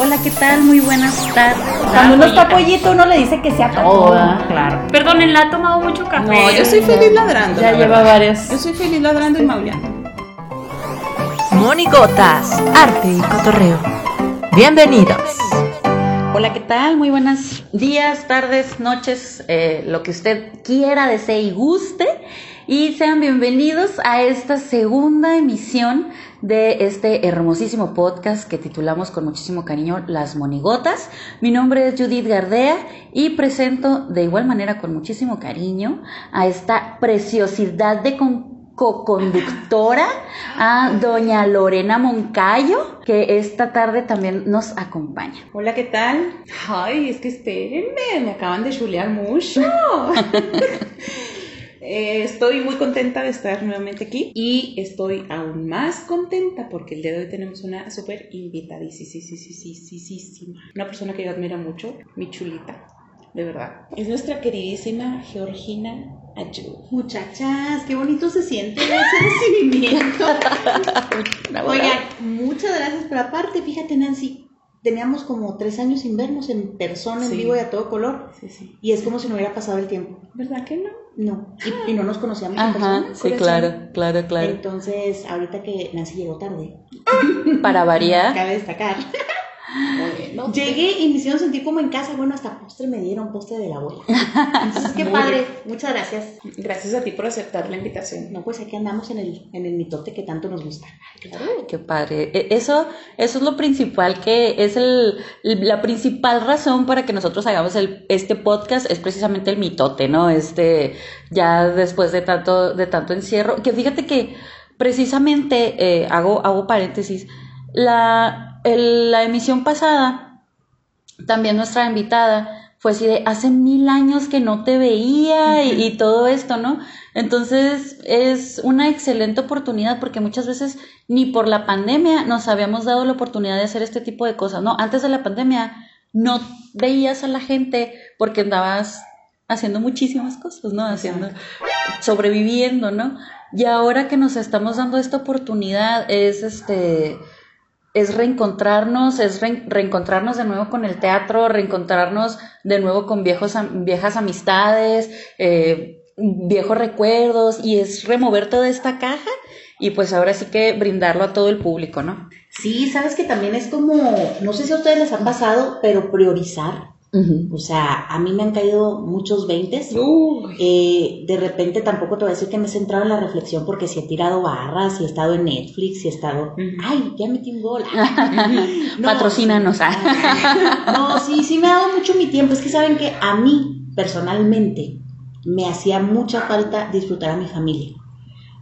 Hola, ¿qué tal? Muy buenas tardes. Cuando uno está pollito, uno le dice que sea todo. Toda, claro. Perdonen, ¿la ha tomado mucho café? No, yo soy feliz ladrando. Ya la lleva varias. Yo soy feliz ladrando y maullando. Monigotas, arte y cotorreo. Bienvenidos. Hola, ¿qué tal? Muy buenos días, tardes, noches, eh, lo que usted quiera, desee y guste. Y sean bienvenidos a esta segunda emisión de este hermosísimo podcast que titulamos con muchísimo cariño Las Monigotas. Mi nombre es Judith Gardea y presento de igual manera con muchísimo cariño a esta preciosidad de con co-conductora a doña Lorena Moncayo, que esta tarde también nos acompaña. Hola, ¿qué tal? Ay, es que espérenme, me acaban de chulear mucho. Eh, estoy muy contenta de estar nuevamente aquí y estoy aún más contenta porque el día de hoy tenemos una súper invitadísima, una persona que yo admiro mucho, mi chulita, de verdad. Es nuestra queridísima Georgina Ayú. Muchachas, qué bonito se siente ese recibimiento. Oigan, muchas gracias, pero aparte, fíjate, Nancy, teníamos como tres años sin vernos en persona, en Sí. vivo y a todo color. Sí, sí. Y es como si no hubiera pasado el tiempo. ¿Verdad que no? No. Y, y no nos conocíamos Ajá, persona. sí, claro, claro, claro. Entonces, ahorita que Nancy llegó tarde, Para variar. cabe destacar. Bueno, Llegué y me hicieron sentir como en casa. Bueno, hasta postre me dieron, postre de la abuela. Entonces, qué Muy padre. Muchas gracias. gracias a ti por aceptar la invitación. No, pues aquí andamos en el, en el mitote que tanto nos gusta. Qué padre. E- Eso, eso es lo principal que es el, la principal razón para que nosotros hagamos el, este podcast es precisamente el mitote, ¿no? Este, ya después de tanto, de tanto encierro, que fíjate que precisamente, eh, hago, hago paréntesis, la, el- la emisión pasada, también nuestra invitada fue así de hace mil años que no te veía y, y todo esto, ¿no? Entonces es una excelente oportunidad porque muchas veces ni por la pandemia nos habíamos dado la oportunidad de hacer este tipo de cosas, ¿no? Antes de la pandemia no veías a la gente porque andabas haciendo muchísimas cosas, ¿no? Haciendo, sobreviviendo, ¿no? Y ahora que nos estamos dando esta oportunidad es este es reencontrarnos, es re- reencontrarnos de nuevo con el teatro, reencontrarnos de nuevo con viejos, viejas amistades, eh, viejos recuerdos y es remover toda esta caja y pues ahora sí que brindarlo a todo el público, ¿no? Sí, sabes que también es como, no sé si a ustedes les ha pasado, pero priorizar. O sea, a mí me han caído muchos veintes. Eh, de repente tampoco te voy a decir que me he centrado en la reflexión porque si he tirado barras, si he estado en Netflix, si he estado... Ay, ya metí un gol. No, Patrocínanos. No, sí, sí me ha dado mucho mi tiempo. Es que saben que a mí, personalmente, me hacía mucha falta disfrutar a mi familia.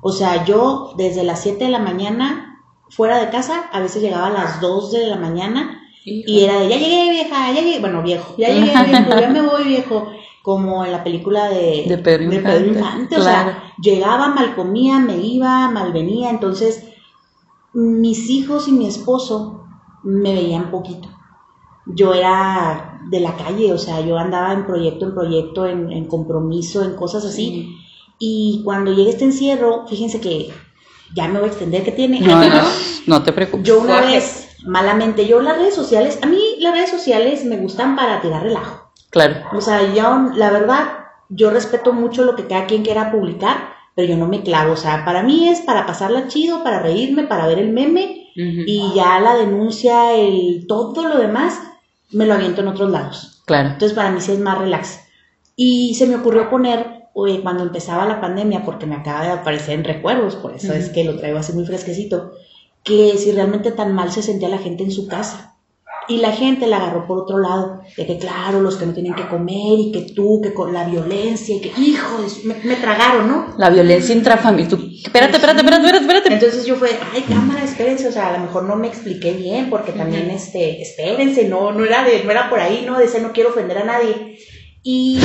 O sea, yo desde las 7 de la mañana fuera de casa, a veces llegaba a las 2 de la mañana y era de, ya llegué vieja, ya llegué, bueno, viejo, ya llegué viejo, ya me voy viejo, como en la película de, De Pedro Infante, Infante, o claro. sea, llegaba, mal comía, me iba, mal venía, entonces mis hijos y mi esposo me veían poquito. Yo era de la calle, o sea, yo andaba en proyecto en proyecto, en, en compromiso, en cosas así. Y cuando llegue este encierro, fíjense que ya me voy a extender, ¿qué tiene? No, no, no te preocupes. Yo una vez, malamente, yo las redes sociales, a mí las redes sociales me gustan para tirar relajo. Claro. O sea, yo, la verdad, yo respeto mucho lo que cada quien quiera publicar, pero yo no me clavo. O sea, para mí es para pasarla chido, para reírme, para ver el meme y ya la denuncia, el todo lo demás, me lo aviento en otros lados. Claro. Entonces, para mí sí es más relax. Y se me ocurrió poner, oye, cuando empezaba la pandemia, porque me acaba de aparecer en recuerdos, por eso es que lo traigo así muy fresquecito, que si realmente tan mal se sentía la gente en su casa. Y la gente la agarró por otro lado, de que claro, los que no tienen que comer y que tú, que con la violencia y que, hijos, me, me tragaron, ¿no? La violencia intrafamiliar. Espérate, espérate, espérate, espérate, espérate. Entonces yo fue, ay, cámara, espérense, o sea, a lo mejor no me expliqué bien, porque también, este, espérense, no, no era de, no era por ahí, no, de ese no quiero ofender a nadie. Y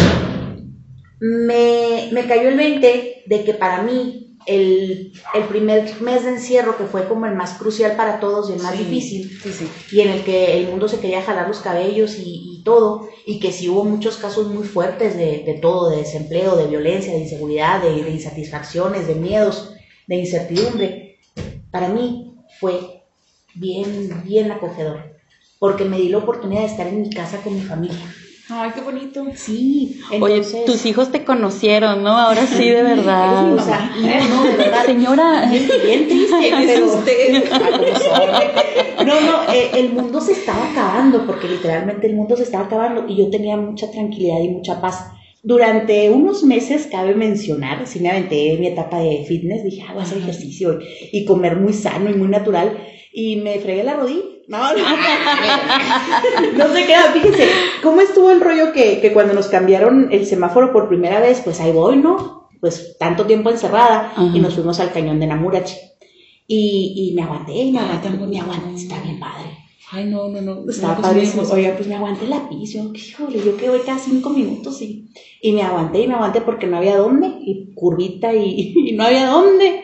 me, me cayó el 20 de que para mí el, el primer mes de encierro, que fue como el más crucial para todos y el más Sí, difícil, Sí, sí. y en el que el mundo se quería jalar los cabellos y, y todo, y que sí hubo muchos casos muy fuertes de, de todo, de desempleo, de violencia, de inseguridad, de, de insatisfacciones, de miedos, de incertidumbre, para mí fue bien, bien acogedor. porque me di la oportunidad de estar en mi casa con mi familia. Ay, qué bonito. Sí, Oye, tus hijos te conocieron, ¿no? Ahora sí, de verdad. O sea, no, no, de verdad. Señora. Bien, bien triste. No, no, eh, el mundo se estaba acabando, porque literalmente el mundo se estaba acabando y yo tenía mucha tranquilidad y mucha paz. Durante unos meses, cabe mencionar, sí me aventé mi etapa de fitness, dije, ah, voy a hacer ejercicio y comer muy sano y muy natural, y me fregué la rodilla. No, no, no se queda, fíjense, ¿cómo estuvo el rollo que, que cuando nos cambiaron el semáforo por primera vez, pues ahí voy, ¿no? Pues tanto tiempo encerrada Ajá. y nos fuimos al cañón de Namurachi. Y, y me aguanté, y me Ay, aguanté, tan me aguanté, está bien padre. Ay, no, no, no. Estaba No, pues, Oiga, pues me aguanté la pis, yo, híjole, yo que voy cada cinco minutos y, y me aguanté y me aguanté porque no había dónde, y curvita y, y no había dónde.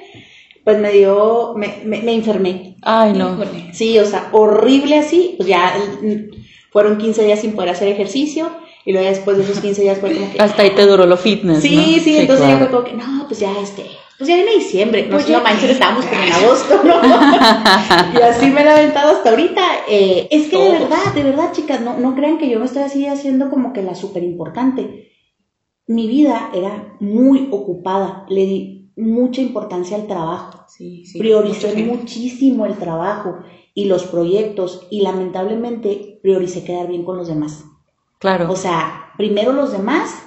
Pues me dio, me, me, me enfermé. Ay, no. Sí, o sea, horrible así, pues ya mm, fueron 15 días sin poder hacer ejercicio y luego después de esos 15 días fue como que... Hasta ahí te duró lo fitness. Sí, ¿no? sí, entonces ya claro. fue como que, no, pues ya este, pues ya viene diciembre, no, Pues ya no manches, estábamos como en agosto, ¿no? y así me he aventado hasta ahorita. Eh, es que de verdad, de verdad, chicas, no, no crean que yo me estoy así haciendo como que la súper importante. Mi vida era muy ocupada, le di mucha importancia al trabajo. Sí, sí. Prioricé muchísimo el trabajo y los proyectos y lamentablemente prioricé quedar bien con los demás. Claro. O sea, primero los demás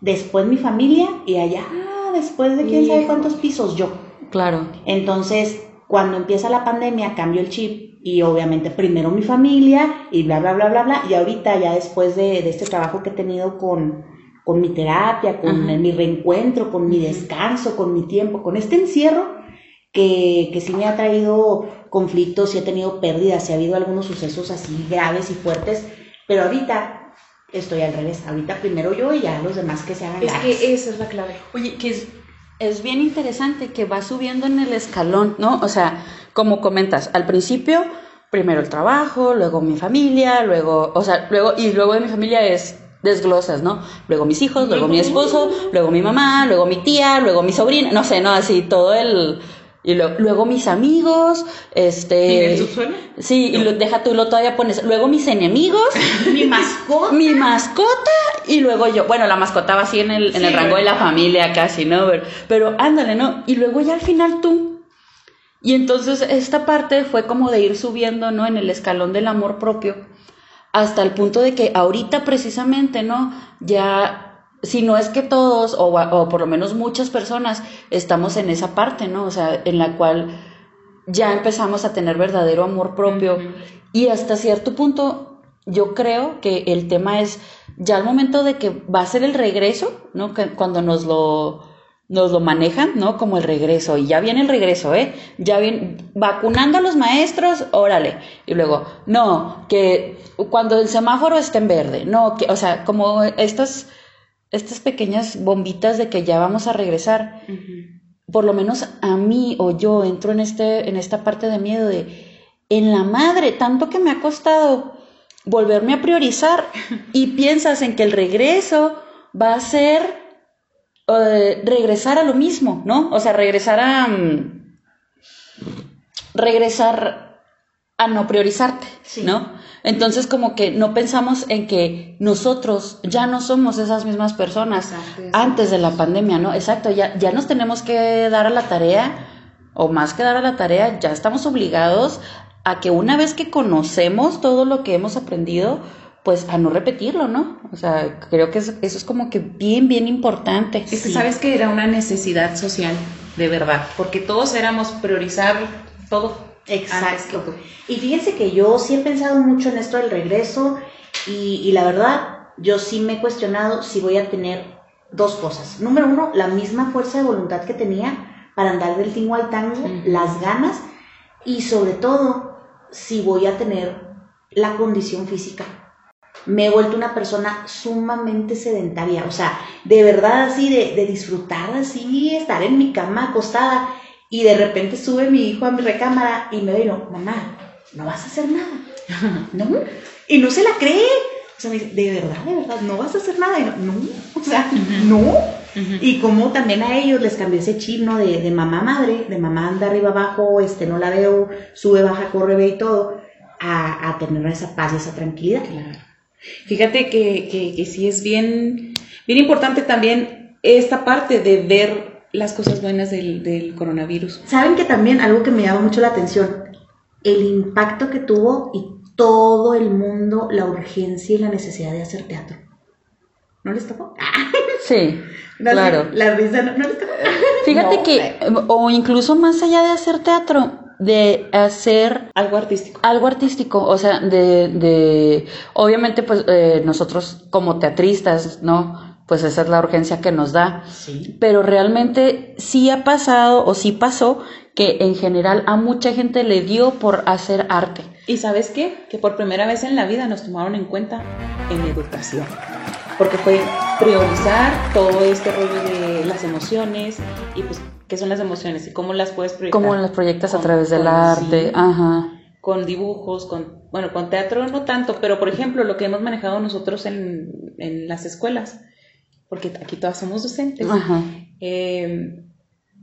después mi familia y allá ah, después de quién sabe cuántos pisos yo. claro. Entonces, cuando empieza la pandemia, cambio el chip y obviamente primero mi familia y bla, bla, bla, bla, bla. Y ahorita ya después de, de este trabajo que he tenido con, con mi terapia, con Ajá. mi reencuentro, con mi descanso, con mi tiempo, con este encierro que, que sí me ha traído conflictos y he tenido pérdidas y ha habido algunos sucesos así graves y fuertes, pero ahorita estoy al revés. Ahorita primero yo y ya los demás que se hagan Es que esa es la clave. Oye, que es, es bien interesante que va subiendo en el escalón, ¿no? O sea, como comentas, al principio, primero el trabajo, luego mi familia, luego, o sea, luego, y luego de mi familia es desglosas, ¿no? Luego mis hijos, luego mi esposo, luego mi mamá, luego mi tía, luego mi sobrina, no sé, no, así todo el... Y lo- luego mis amigos, este... ¿Y subsuelo? Sí, y lo, deja tú, lo todavía pones, luego mis enemigos, mi mascota. mi mascota y luego yo, bueno, la mascota va así en el, en Sí, el rango de la familia casi, ¿no? Pero, pero ándale, ¿no? Y luego ya al final tú. Y entonces esta parte fue como de ir subiendo, ¿no? En el escalón del amor propio, hasta el punto de que ahorita precisamente, ¿no? Ya, si no es que todos, o, o por lo menos muchas personas, estamos en esa parte, ¿no? O sea, en la cual ya empezamos a tener verdadero amor propio. Y hasta cierto punto, yo creo que el tema es ya al momento de que va a ser el regreso, ¿no? Que cuando nos lo, nos lo manejan, ¿no? Como el regreso. Y ya viene el regreso, ¿eh? Ya viene vacunando a los maestros, órale. Y luego, no, que cuando el semáforo esté en verde, no, que, o sea, como estas, estas pequeñas bombitas de que ya vamos a regresar por lo menos a mí o yo entro en este en esta parte de miedo de en la madre tanto que me ha costado volverme a priorizar y piensas en que el regreso va a ser eh, regresar a lo mismo, ¿no? O sea, regresar a mm, regresar a no priorizarte, Sí. ¿no? Entonces como que no pensamos en que nosotros ya no somos esas mismas personas exacto. antes de la pandemia, ¿no? Exacto, ya, ya nos tenemos que dar a la tarea, o más que dar a la tarea, ya estamos obligados a que una vez que conocemos todo lo que hemos aprendido, pues a no repetirlo, ¿no? O sea, creo que eso, eso es como que bien, bien importante. Es que sabes que era una necesidad social, de verdad, porque todos éramos priorizar todo. que Exacto. Y fíjense que yo sí he pensado mucho en esto del regreso y, y la verdad, yo sí me he cuestionado si voy a tener dos cosas. Número uno, la misma fuerza de voluntad que tenía para andar del tingo al tango, las ganas y sobre todo, si voy a tener la condición física. Me he vuelto una persona sumamente sedentaria, o sea, de verdad así, de, de disfrutar así, estar en mi cama acostada y de repente sube mi hijo a mi recámara y me digo, mamá, no vas a hacer nada, ¿no? Y no se la cree. O sea, me dice, de verdad, de verdad, no vas a hacer nada. Y no, no, o sea, no. Y como también a ellos les cambió ese chip, ¿no? De, de mamá madre, de mamá anda arriba abajo, este, no la veo, sube, baja, corre, ve y todo. a, a tener esa paz y esa tranquilidad. Claro. Fíjate que, que, que sí es bien, bien importante también esta parte de ver las cosas buenas del, del coronavirus. Saben que también algo que me llama mucho la atención, el impacto que tuvo y todo el mundo, la urgencia y la necesidad de hacer teatro. ¿No les tocó? Sí, La- claro. La risa, ¿no, no les tocó? Fíjate No, que, o incluso más allá de hacer teatro, de hacer Algo artístico. algo artístico, o sea, de, de obviamente pues eh, nosotros como teatristas, ¿no? Pues esa es la urgencia que nos da, Sí. pero realmente sí ha pasado o sí pasó que en general a mucha gente le dio por hacer arte. ¿Y sabes qué? Que por primera vez en la vida nos tomaron en cuenta en educación. Porque fue priorizar todo este rollo de las emociones y pues qué son las emociones y cómo las puedes proyectar. Como las proyectas a través del arte, sí, ajá. con dibujos, con, bueno, con teatro no tanto, pero por ejemplo lo que hemos manejado nosotros en, en las escuelas, porque aquí todas somos docentes, Ajá. eh,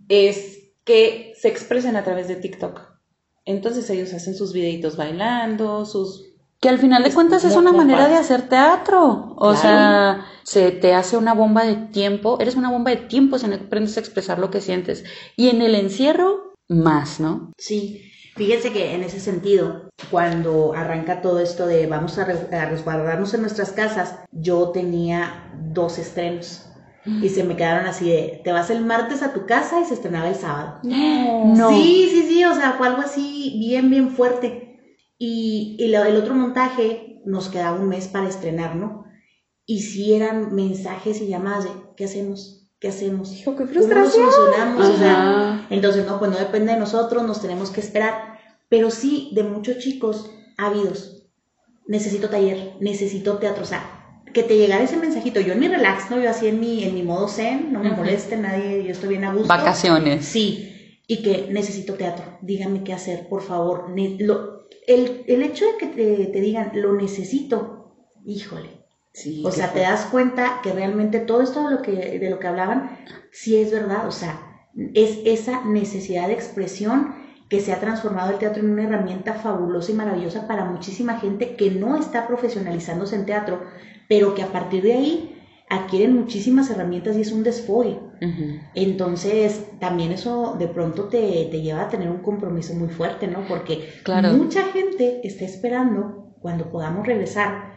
es que se expresen a través de TikTok. Entonces ellos hacen sus videitos bailando, sus... Que al final de Es cuentas es una manera de hacer teatro. O Claro. sea, se te hace una bomba de tiempo. Eres una bomba de tiempo si no aprendes a expresar lo que sientes. Y en el encierro, más, ¿no? Sí, fíjense que en ese sentido, cuando arranca todo esto de vamos a, re- a resguardarnos en nuestras casas, yo tenía dos estrenos y se me quedaron así de, te vas el martes a tu casa y se estrenaba el sábado. No. Sí, sí, sí, o sea, fue algo así bien, bien fuerte. Y, y lo- el otro montaje nos quedaba un mes para estrenar, ¿no? Y sí eran mensajes y llamadas de, ¿qué hacemos? ¿Qué hacemos? Hijo, qué ¿Cómo frustración. solucionamos? O sea, Ajá. entonces, no, pues no depende de nosotros, nos tenemos que esperar. Pero sí, de muchos chicos ávidos, necesito taller, necesito teatro, o sea, que te llegara ese mensajito. Yo en mi relax, ¿no? Yo así en mi, en mi modo zen, no me Ujú. moleste nadie, yo estoy bien a gusto. Vacaciones. Sí, y que necesito teatro, díganme qué hacer, por favor. Ne- lo- el, el hecho de que te, te digan, lo necesito, híjole. Sí, O sea, te das cuenta que realmente todo esto de lo que, de lo que hablaban, sí es verdad. O sea, es esa necesidad de expresión que se ha transformado el teatro en una herramienta fabulosa y maravillosa para muchísima gente que no está profesionalizándose en teatro, pero que a partir de ahí adquieren muchísimas herramientas y es un desfogue. Entonces, también eso de pronto te, te lleva a tener un compromiso muy fuerte, ¿no? Porque Claro. mucha gente está esperando cuando podamos regresar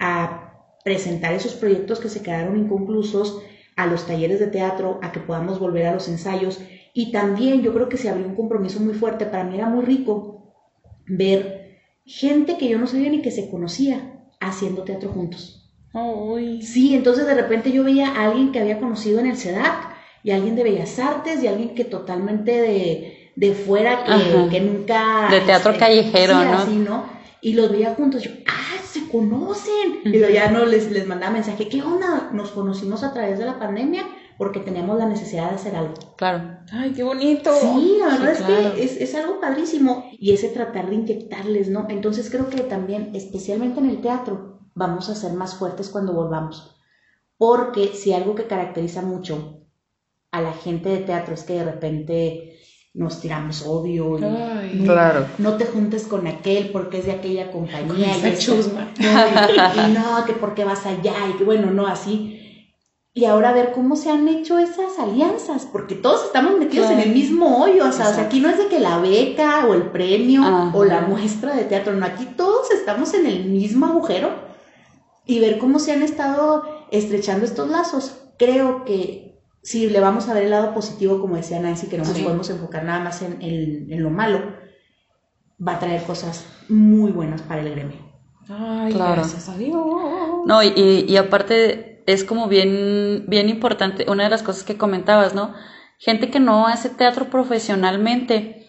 a presentar esos proyectos que se quedaron inconclusos, a los talleres de teatro, a que podamos volver a los ensayos. Y también yo creo que se abrió un compromiso muy fuerte. Para mí era muy rico ver gente que yo no sabía ni que se conocía haciendo teatro juntos. Ay. Sí, entonces de repente yo veía a alguien que había conocido en el SEDAC y a alguien de Bellas Artes y a alguien que totalmente de, de fuera, que, que nunca... De teatro callejero, sí, ¿no? así, ¿no? Y los veía juntos, yo, ah, se conocen. Y luego ya no les, les mandaba mensaje, ¿qué onda? Nos conocimos a través de la pandemia porque teníamos la necesidad de hacer algo. Claro. Ay, qué bonito. Sí, la verdad Sí, es claro. que es, es algo padrísimo. Y ese tratar de inyectarles, ¿no? Entonces creo que también, especialmente en el teatro, vamos a ser más fuertes cuando volvamos. Porque si algo que caracteriza mucho a la gente de teatro es que de repente nos tiramos odio y Ay. no, Claro. no te juntes con aquel porque es de aquella compañía. Esa y chusma. no, y, y no, que porque vas allá y que bueno, no, así. Y ahora ver cómo se han hecho esas alianzas, porque todos estamos metidos Claro. en el mismo hoyo, o sea, o sea, aquí no es de que la beca o el premio Ajá. o la muestra de teatro, no, aquí todos estamos en el mismo agujero y ver cómo se han estado estrechando estos lazos. Creo que si le vamos a ver el lado positivo, como decía Nancy, que no nos Sí. podemos enfocar nada más en, en- en lo malo, va a traer cosas muy buenas para el gremio. Ay, Claro. gracias a Dios. No, y, y, y aparte es como bien, bien importante, una de las cosas que comentabas, ¿no? Gente que no hace teatro profesionalmente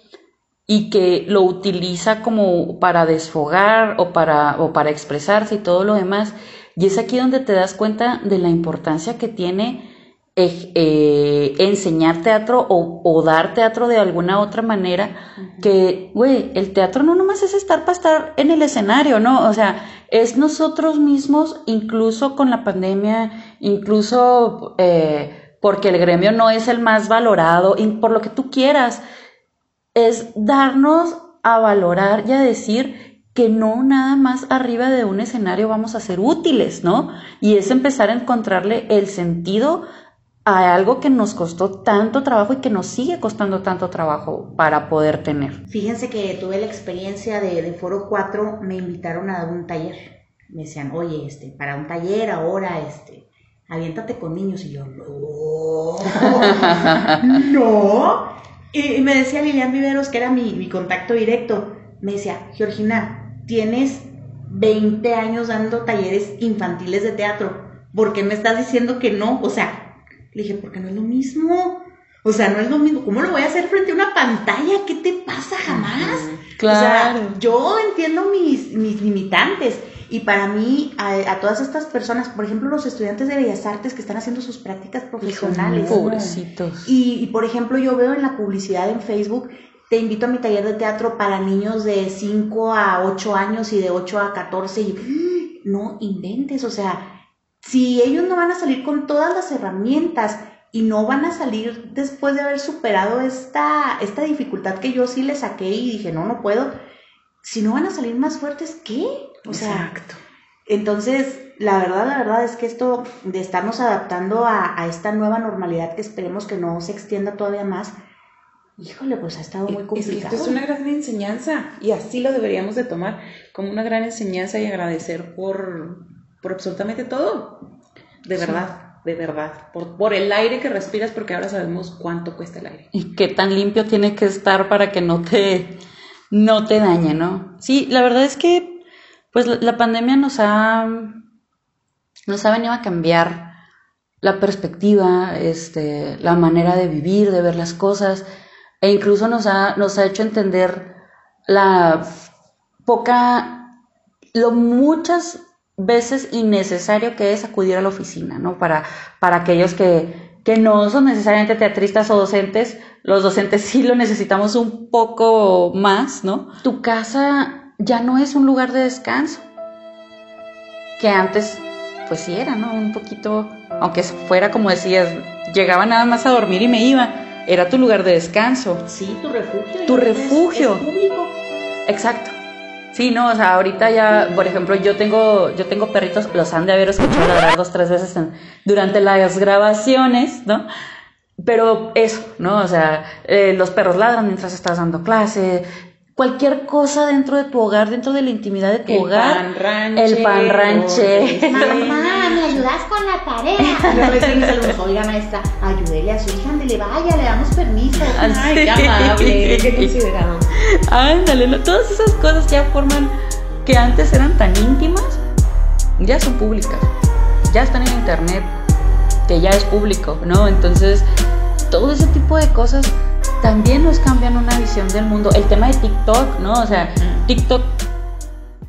y que lo utiliza como para desfogar o para, o para expresarse y todo lo demás. Y es aquí donde te das cuenta de la importancia que tiene eh, eh, enseñar teatro o, o dar teatro de alguna otra manera. Que, güey, el teatro no nomás es estar para estar en el escenario, ¿no? O sea, es nosotros mismos, incluso con la pandemia, incluso eh, porque el gremio no es el más valorado, y por lo que tú quieras, es darnos a valorar y a decir que no nada más arriba de un escenario vamos a ser útiles, ¿no? Y es empezar a encontrarle el sentido a algo que nos costó tanto trabajo y que nos sigue costando tanto trabajo para poder tener. Fíjense que tuve la experiencia de, de Foro 4, me invitaron a dar un taller. Me decían, oye, este, para un taller ahora, este, aviéntate con niños. Y yo, no, no. Y, me decía Lilian Viveros, que era mi, mi contacto directo, me decía, Georgina, tienes 20 años dando talleres infantiles de teatro. ¿Por qué me estás diciendo que no? O sea, le dije, porque no es lo mismo. O sea, no es lo mismo. ¿Cómo lo voy a hacer frente a una pantalla? ¿Qué te pasa jamás? Claro. O sea, yo entiendo mis, mis limitantes. Y para mí, a, a todas estas personas, por ejemplo, los estudiantes de Bellas Artes que están haciendo sus prácticas profesionales. Pobrecitos. Y, y, por ejemplo, yo veo en la publicidad en Facebook, te invito a mi taller de teatro para niños de 5 a 8 años y de 8 a 14. Y no inventes, o sea, si ellos no van a salir con todas las herramientas y no van a salir después de haber superado esta, esta dificultad que yo sí le saqué y dije, no, no puedo, si no van a salir más fuertes, ¿qué? O sea, Exacto. entonces, la verdad, la verdad es que esto de estarnos adaptando a, a esta nueva normalidad que esperemos que no se extienda todavía más, híjole, pues ha estado muy Es que complicado. esto es una gran enseñanza y así lo deberíamos de tomar como una gran enseñanza y agradecer por, por absolutamente todo. De verdad, de verdad. Por, por el aire que respiras porque ahora sabemos cuánto cuesta el aire. Y qué tan limpio tiene que estar para que no te, no te dañe, ¿no? Sí, la verdad es que pues la, la pandemia nos ha, nos ha venido a cambiar la perspectiva, este, la manera de vivir, de ver las cosas, e incluso nos ha, nos ha hecho entender la poca, lo muchas veces innecesario que es acudir a la oficina, ¿no? Para, para aquellos que, que no son necesariamente teatristas o docentes, los docentes sí lo necesitamos un poco más, ¿no? Tu casa ya no es un lugar de descanso, que antes, pues sí era, ¿no? Un poquito, aunque fuera como decías, llegaba nada más a dormir y me iba, era tu lugar de descanso. Sí, tu refugio. Tu es- refugio. Es público. Exacto. Sí, no, o sea, ahorita ya, por ejemplo, yo tengo, yo tengo perritos, los han de haber escuchado ladrar dos, tres veces durante las grabaciones, ¿no? Pero eso, ¿no? O sea, eh, los perros ladran mientras estás dando clase, cualquier cosa dentro de tu hogar, dentro de la intimidad de tu El hogar. pan ranchero, el pan ranchero. Mamá, ¿me ayudas con la tarea? Yo le a mis alumnos, oiga maestra, ayúdele a su hija, ándele, vaya, le damos permiso. Ay, qué amable, qué considerado. Ándale, ¿no? todas esas cosas ya forman que antes eran tan íntimas, ya son públicas, ya están en internet, que ya es público, ¿no? Entonces, todo ese tipo de cosas también nos cambian una visión del mundo. El tema de TikTok, ¿no? O sea, TikTok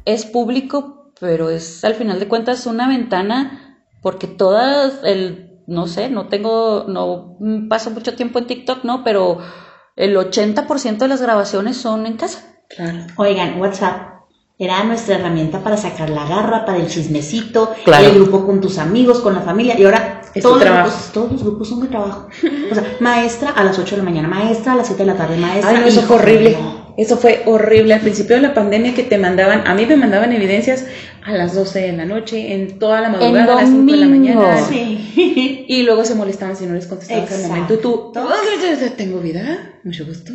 es público, pero es al final de cuentas una ventana porque todas el no sé, no tengo no paso mucho tiempo en TikTok, ¿no? Pero el 80% de las grabaciones son en casa. Claro. Oigan, WhatsApp era nuestra herramienta para sacar la garra, para el chismecito, Claro. el grupo con tus amigos, con la familia. Y ahora Es todos, los grupos, todos los grupos son de trabajo. O sea, maestra a las 8 de la mañana, maestra a las 7 de la tarde, maestra. Ay, no, eso fue horrible. no. Eso fue horrible. Al principio de la pandemia que te mandaban, a mí me mandaban evidencias a las 12 de la noche, en toda la madrugada, a las 5 de la mañana. Sí. Y luego se molestaban si no les contestabas al momento. Y tú, tengo vida, mucho gusto.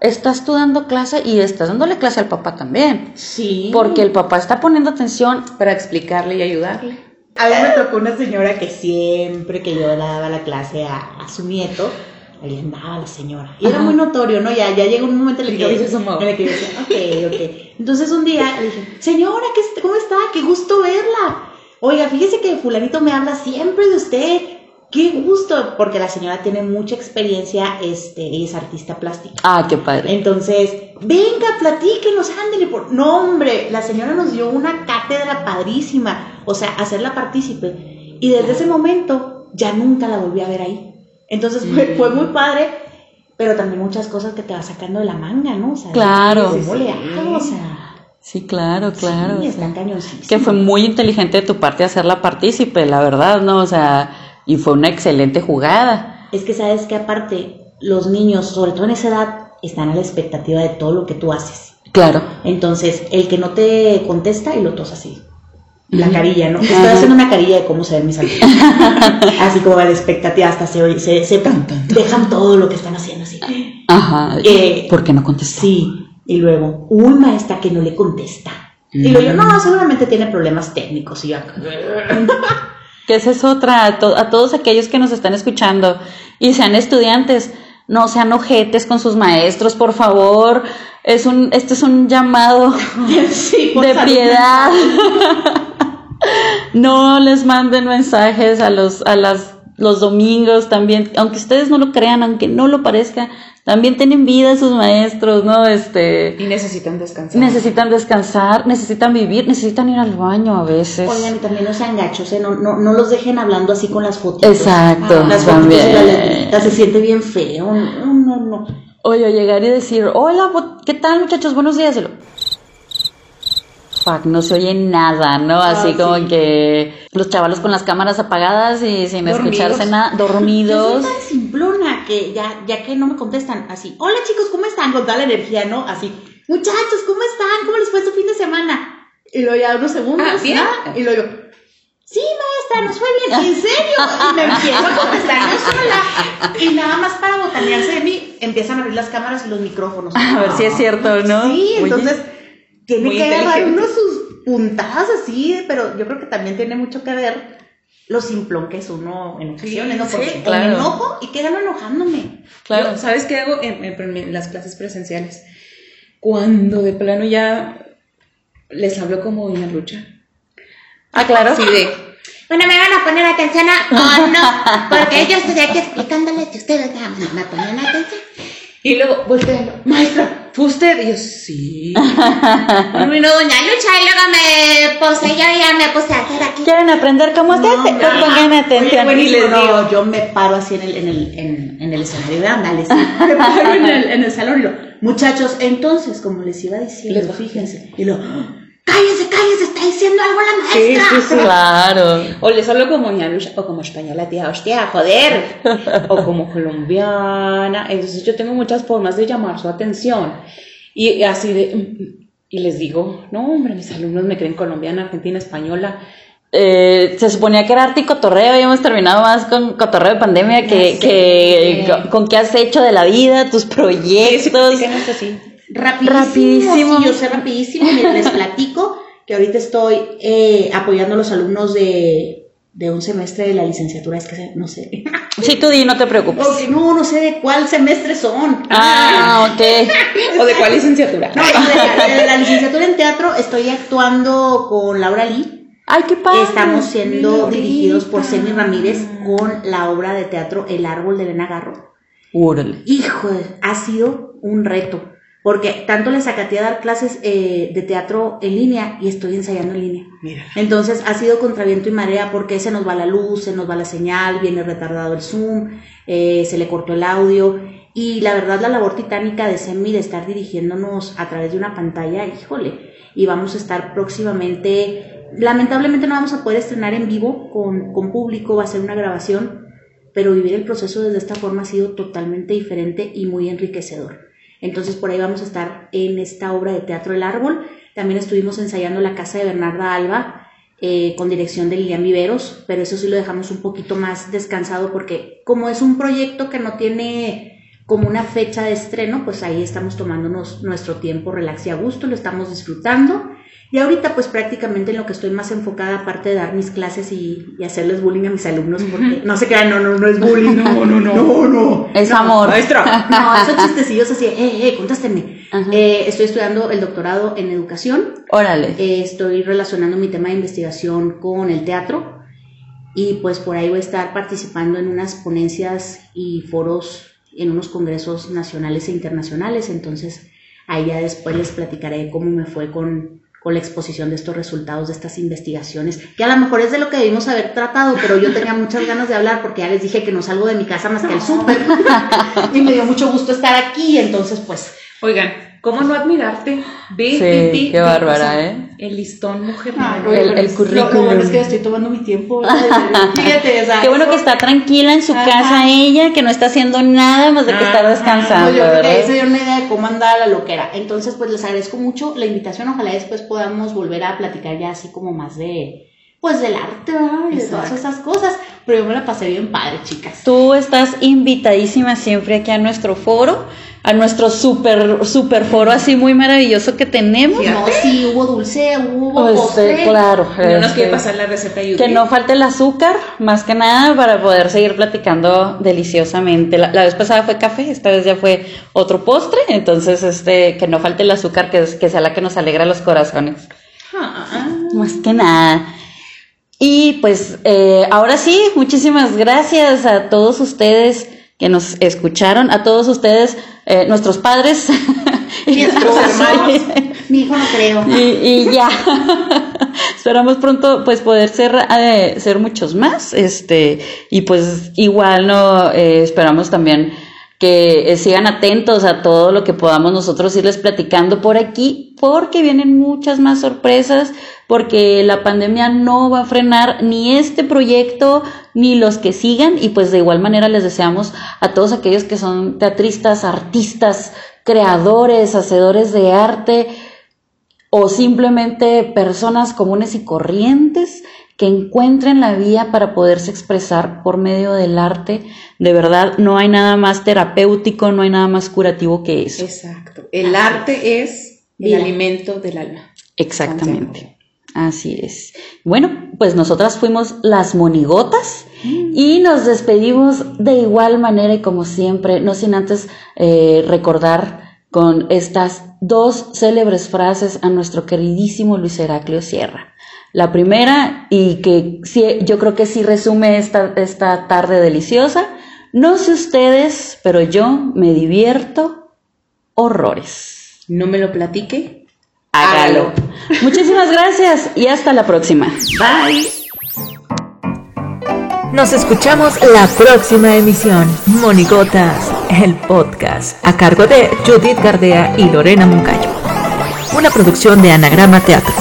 Estás tú dando clase y estás dándole clase al papá también. Sí. Porque el papá está poniendo atención. Para explicarle y ayudarle. A mí me tocó una señora que siempre que yo le daba la clase a, a su nieto, ahí andaba la señora. Y era muy notorio, ¿no? Ya, ya llegó un momento en el que, en el que yo decía, ok, ok. Entonces un día le dije, señora, ¿qué, ¿cómo está? Qué gusto verla. Oiga, fíjese que fulanito me habla siempre de usted. Qué gusto, porque la señora tiene mucha experiencia, este, ella es artista plástica. Ah, qué padre. Entonces, venga, platíquenos, ándele por. No, hombre, la señora nos dio una cátedra padrísima, o sea, hacerla partícipe. Y desde ese momento ya nunca la volví a ver ahí. Entonces fue, fue muy padre, pero también muchas cosas que te vas sacando de la manga, ¿no? O sea, Claro. ¿Cómo le hago? O sea, Sí, claro, claro. sí, o sea, cañoncísimo. que fue muy inteligente de tu parte hacerla partícipe, la verdad, ¿no? O sea, y fue una excelente jugada. Es que sabes que aparte, los niños, sobre todo en esa edad, están a la expectativa de todo lo que tú haces. Claro. Entonces, el que no te contesta y lo tos así. La carilla, ¿no? Estoy haciendo una carilla de cómo se ven mis alumnos. así como la expectativa, hasta se, oye- se, se dejan todo lo que están haciendo así. Ajá. Eh, ¿Por qué no contestó? Sí, y luego, un maestra que no le contesta. Y luego yo, no, seguramente tiene problemas técnicos. Y yo, Que esa es otra, a, to- a todos aquellos que nos están escuchando y sean estudiantes, no sean ojetes con sus maestros, por favor. Es un, este es un llamado sí, de piedad. no les manden mensajes a los, a las, los domingos también, aunque ustedes no lo crean, aunque no lo parezca, también tienen vida sus maestros, ¿no? Este, Y necesitan descansar. necesitan descansar, necesitan vivir, necesitan ir al baño a veces. Oigan, y también no sean gachos, ¿eh? no, no, no los dejen hablando así con las fotos. Exacto, las fotitos también. de la letrita, se siente bien feo. No, no, no. Oye, llegar y decir, hola, ¿qué tal muchachos? Buenos días. Fuck, no se oye nada, ¿no? Así Ah, como sí. que los chavalos con las cámaras apagadas y sin Dormidos. escucharse nada, Yo dormidos. soy tan simplona que ya, ya que no me contestan así, hola chicos, ¿cómo están? Con toda la energía, ¿no? Así, muchachos, ¿cómo están? ¿Cómo les fue su fin de semana? Y luego ya unos segundos, Ah, bien. nada, y luego yo, sí, maestra, nos fue bien, ¿en serio? Y me empiezo a contestar yo sola. Y nada más para botanearse de mí, empiezan a abrir las cámaras y los micrófonos. A ver si es cierto, ¿no? Sí, Oye, entonces tiene muy que agarrar uno sus puntadas así, pero yo creo que también tiene mucho que ver lo simplón que es uno en ocasiones, ¿no? sí, Porque claro. me enojo y quedo enojándome. Claro. Yo, ¿Sabes qué hago en, en- en las clases presenciales? Cuando de plano ya les hablo como doña Lucha. Ah, claro. Así de, Bueno, me van a poner atención a... Oh, no, porque yo estoy aquí explicándoles y ustedes me ponen atención. Y luego volteando, maestra, ¿fue usted? Y yo, sí. Vino doña Lucha y luego me puse, yo ya me puse a hacer aquí. ¿Quieren aprender cómo se hace? No, pongan atención. Oye, y les no, digo. yo me paro así en el, en el, en, en el escenario. Me paro en el, en el salón y lo, muchachos, entonces, como les iba diciendo, Les fíjense, y lo, Cállense, cállense, está diciendo algo la maestra. sí, sí. Claro. O les hablo como doña Lucha, o como española, tía, hostia, joder. O como colombiana. Entonces yo tengo muchas formas de llamar su atención. Y así de, mm, y les digo, no, hombre, mis alumnos me creen colombiana, argentina, española. Eh, se suponía que era arte y cotorreo y hemos terminado más con cotorreo de pandemia que, sé. con, con qué has hecho de la vida, tus Sí, sí, proyectos. sí, sí, sí. Rapidísimo, Rapidísimo. sí, yo sé rapidísimo. Miren, les platico que ahorita estoy eh, apoyando a los alumnos de, de un semestre de la licenciatura. Es que no sé. Sí, tú di, no te preocupes. Porque no, no sé de cuál semestre son. Ah, ok. ¿O de cuál licenciatura? No, de la, de la licenciatura en teatro estoy actuando con Laura Lee. Ay, qué padre. Estamos siendo dirigidos por Semi Ramírez con la obra de teatro El árbol de Elena Garro. Úrale. Hijo, ha sido un reto. Porque tanto les sacaté a dar clases eh, de teatro en línea y estoy ensayando en línea. Mira. Entonces ha sido contra viento y marea porque se nos va la luz, se nos va la señal, viene retardado el Zoom, eh, se le cortó el audio. Y la verdad, la labor titánica de Semi de estar dirigiéndonos a través de una pantalla, híjole, y vamos a estar próximamente, lamentablemente no vamos a poder estrenar en vivo con, con público, va a ser una grabación, pero vivir el proceso desde esta forma ha sido totalmente diferente y muy enriquecedor. Entonces por ahí vamos a estar en esta obra de teatro El Árbol. También estuvimos ensayando la casa de Bernarda Alba eh, con dirección de Lilian Viveros, pero eso sí lo dejamos un poquito más descansado porque como es un proyecto que no tiene como una fecha de estreno, pues ahí estamos tomándonos nuestro tiempo relax y a gusto, lo estamos disfrutando. Y ahorita pues prácticamente en lo que estoy más enfocada, aparte de dar mis clases y, y hacerles bullying a mis alumnos, porque no se crean, no, no, no es bullying, no, no, no, no, no. Es No, amor. Maestra. no, esos chistecillos así, eh, eh, contéstenme. Ajá. Eh, estoy estudiando el doctorado en educación, Órale. eh, estoy relacionando mi tema de investigación con el teatro y pues por ahí voy a estar participando en unas ponencias y foros, en unos congresos nacionales e internacionales, entonces ahí ya después les platicaré cómo me fue con, con la exposición de estos resultados, de estas investigaciones, que a lo mejor es de lo que debimos haber tratado, pero yo tenía muchas ganas de hablar porque ya les dije que no salgo de mi casa más que el súper. Y me dio mucho gusto estar aquí, entonces pues Oigan, ¿Cómo no admirarte? Ve, Sí, ve, ve, qué ve, bárbara, o sea, ¿eh? El listón, mujer. Ay, no, el- el es- lo- Lo, currículum. bueno es que estoy tomando mi tiempo. Fíjate, o sea, Qué bueno que está tranquila en su Ajá. casa ella, que no está haciendo nada más de que estar Ajá. descansando, Pues yo creo que se dio una idea de cómo andaba la loquera. Entonces, pues les agradezco mucho la invitación. Ojalá después podamos volver a platicar ya así como más de, pues del arte, ¿verdad? Y de todas esas cosas. Pero yo me la pasé bien padre, chicas. Tú estás invitadísima siempre aquí a nuestro foro, a nuestro super, super foro así muy maravilloso que tenemos. No, sí, hubo dulce, hubo Este, postre. claro. No nos este, quiere pasar la receta YouTube. Que no falte el azúcar, más que nada, para poder seguir platicando deliciosamente. La, la vez pasada fue café, esta vez ya fue otro postre, entonces este, que no falte el azúcar, que, es- que sea la que nos alegra los corazones. Ah, Más que nada. Y pues eh, ahora sí, muchísimas gracias a todos ustedes que nos escucharon, a todos ustedes, eh, nuestros padres. Esposo, Sí. Mi hijo no creo. y, y ya esperamos pronto pues poder ser eh, ser muchos más este y pues igual no Eh, esperamos también que eh, sigan atentos a todo lo que podamos nosotros irles platicando por aquí porque vienen muchas más sorpresas porque la pandemia no va a frenar ni este proyecto ni los que sigan y pues de igual manera les deseamos a todos aquellos que son teatristas, artistas, creadores, hacedores de arte, o simplemente personas comunes y corrientes que encuentren la vía para poderse expresar por medio del arte. De verdad, no hay nada más terapéutico, no hay nada más curativo que eso. Exacto. El arte es el alimento del alma. Exactamente. Así es. Bueno, pues nosotras fuimos las monigotas y nos despedimos de igual manera y como siempre, no sin antes eh, recordar con estas dos célebres frases a nuestro queridísimo Luis Heraclio Sierra. La primera, y que sí, yo creo que sí resume esta, esta tarde deliciosa, no sé ustedes, pero yo me divierto horrores. No me lo platique. Hágalo. Muchísimas gracias y hasta la próxima. Bye. Nos escuchamos la próxima emisión. Monigotas, el podcast, a cargo de Judith Gardea y Lorena Moncayo. Una producción de Anagrama Teatro.